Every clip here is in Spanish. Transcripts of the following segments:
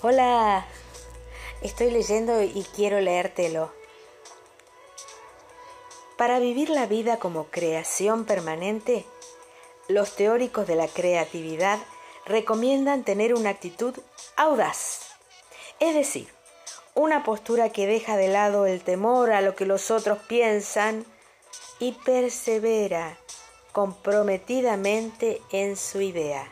Hola, estoy leyendo y quiero leértelo. Para vivir la vida como creación permanente, los teóricos de la creatividad recomiendan tener una actitud audaz, es decir, una postura que deja de lado el temor a lo que los otros piensan y persevera comprometidamente en su idea.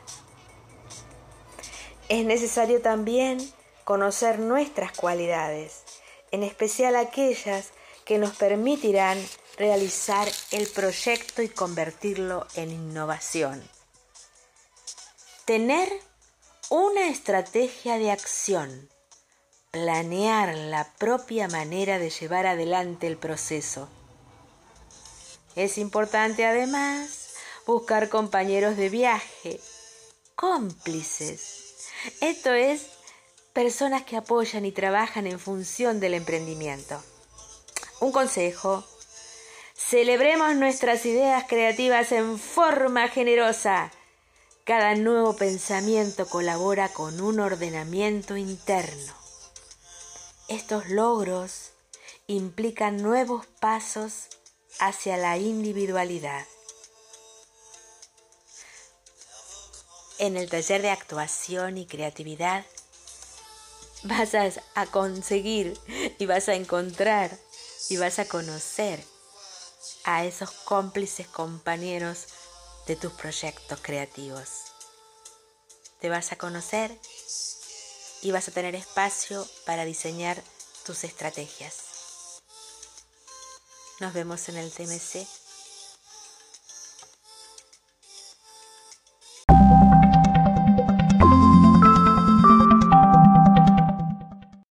Es necesario también conocer nuestras cualidades, en especial aquellas que nos permitirán realizar el proyecto y convertirlo en innovación. Tener una estrategia de acción, planear la propia manera de llevar adelante el proceso. Es importante además buscar compañeros de viaje, cómplices, esto es, personas que apoyan y trabajan en función del emprendimiento. Un consejo. Celebremos nuestras ideas creativas en forma generosa. Cada nuevo pensamiento colabora con un ordenamiento interno. Estos logros implican nuevos pasos hacia la individualidad. En el taller de actuación y creatividad vas a, conseguir y vas a encontrar y vas a conocer a esos cómplices compañeros de tus proyectos creativos. Te vas a conocer y vas a tener espacio para diseñar tus estrategias. Nos vemos en el TMC